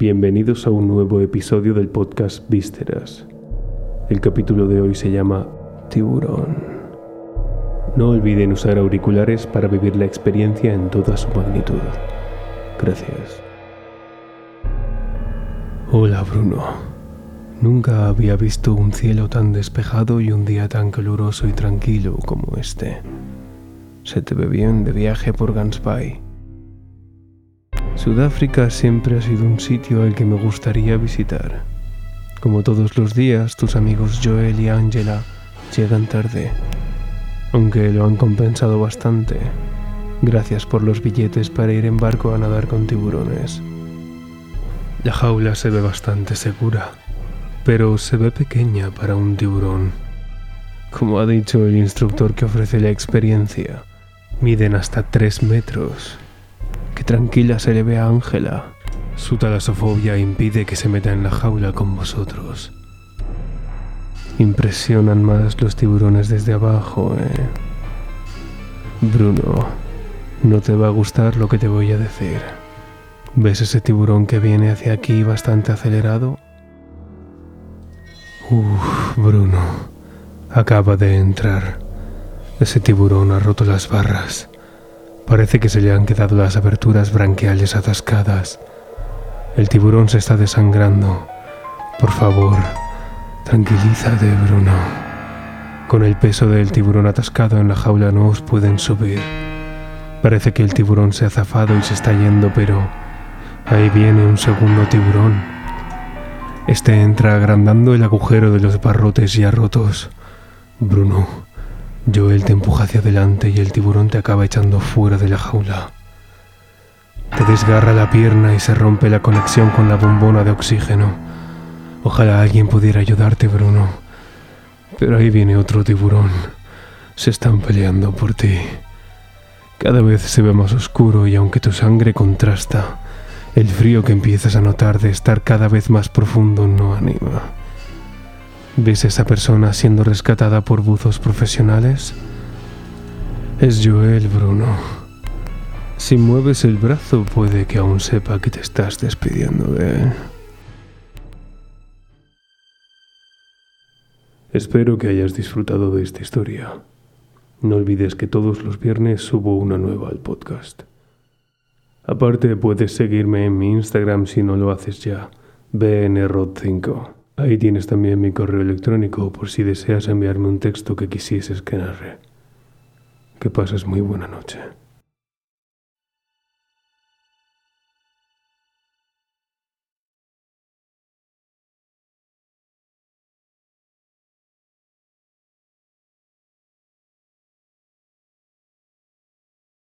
Bienvenidos a un nuevo episodio del podcast Vísceras. El capítulo de hoy se llama Tiburón. No olviden usar auriculares para vivir la experiencia en toda su magnitud. Gracias. Hola Bruno. Nunca había visto un cielo tan despejado y un día tan caluroso y tranquilo como este. Se te ve bien de viaje por Gansby. Sudáfrica siempre ha sido un sitio al que me gustaría visitar. Como todos los días, tus amigos Joel y Angela llegan tarde, aunque lo han compensado bastante. Gracias por los billetes para ir en barco a nadar con tiburones. La jaula se ve bastante segura, pero se ve pequeña para un tiburón. Como ha dicho el instructor que ofrece la experiencia, miden hasta 3 metros tranquila se le ve a Ángela. Su talasofobia impide que se meta en la jaula con vosotros. Impresionan más los tiburones desde abajo, ¿eh? Bruno, no te va a gustar lo que te voy a decir. ¿Ves ese tiburón que viene hacia aquí bastante acelerado? Uf, Bruno, acaba de entrar. Ese tiburón ha roto las barras. Parece que se le han quedado las aberturas branquiales atascadas. El tiburón se está desangrando. Por favor, tranquilízate, Bruno. Con el peso del tiburón atascado en la jaula no os pueden subir. Parece que el tiburón se ha zafado y se está yendo, pero ahí viene un segundo tiburón. Este entra agrandando el agujero de los barrotes ya rotos. Bruno, Joel te empuja hacia adelante y el tiburón te acaba echando fuera de la jaula. Te desgarra la pierna y se rompe la conexión con la bombona de oxígeno. Ojalá alguien pudiera ayudarte, Bruno. Pero ahí viene otro tiburón. Se están peleando por ti. Cada vez se ve más oscuro y aunque tu sangre contrasta, el frío que empiezas a notar de estar cada vez más profundo no anima. ¿Ves a esa persona siendo rescatada por buzos profesionales? Es Joel, Bruno. Si mueves el brazo puede que aún sepa que te estás despidiendo de él. Espero que hayas disfrutado de esta historia. No olvides que todos los viernes subo una nueva al podcast. Aparte puedes seguirme en mi Instagram si no lo haces ya, bnrod5. Ahí tienes también mi correo electrónico por si deseas enviarme un texto que quisieses que narre. Que pases muy buena noche.